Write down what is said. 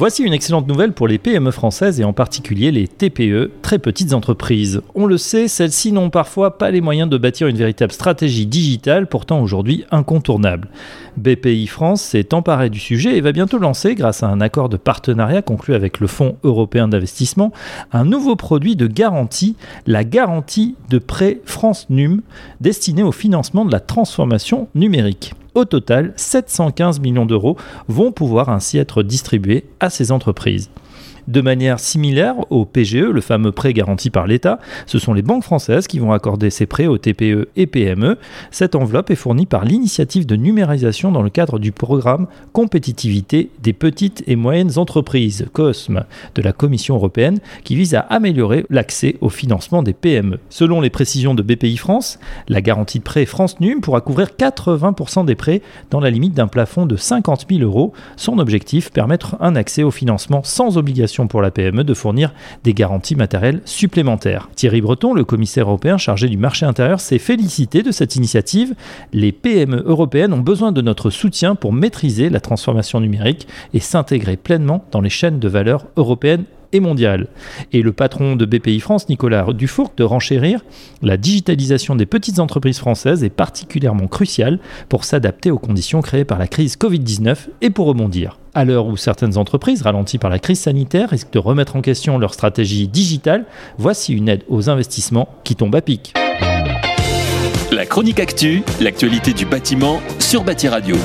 Voici une excellente nouvelle pour les PME françaises et en particulier les TPE, très petites entreprises. On le sait, celles-ci n'ont parfois pas les moyens de bâtir une véritable stratégie digitale, pourtant aujourd'hui incontournable. BPI France s'est emparé du sujet et va bientôt lancer, grâce à un accord de partenariat conclu avec le Fonds européen d'investissement, un nouveau produit de garantie, la garantie de prêt France NUM, destinée au financement de la transformation numérique. Au total, 715 millions d'euros vont pouvoir ainsi être distribués à ces entreprises. De manière similaire au PGE, le fameux prêt garanti par l'État, ce sont les banques françaises qui vont accorder ces prêts aux TPE et PME. Cette enveloppe est fournie par l'initiative de numérisation dans le cadre du programme Compétitivité des petites et moyennes entreprises, COSME, de la Commission européenne, qui vise à améliorer l'accès au financement des PME. Selon les précisions de BPI France, la garantie de prêt France NUM pourra couvrir 80% des prêts dans la limite d'un plafond de 50 000 euros. Son objectif, permettre un accès au financement sans obligation pour la PME de fournir des garanties matérielles supplémentaires. Thierry Breton, le commissaire européen chargé du marché intérieur, s'est félicité de cette initiative. Les PME européennes ont besoin de notre soutien pour maîtriser la transformation numérique et s'intégrer pleinement dans les chaînes de valeur européennes et mondiale. Et le patron de BPI France, Nicolas Dufourc, de renchérir, la digitalisation des petites entreprises françaises est particulièrement cruciale pour s'adapter aux conditions créées par la crise Covid-19 et pour rebondir. À l'heure où certaines entreprises, ralenties par la crise sanitaire, risquent de remettre en question leur stratégie digitale, voici une aide aux investissements qui tombe à pic. La chronique actu, l'actualité du bâtiment sur Bâti Radio.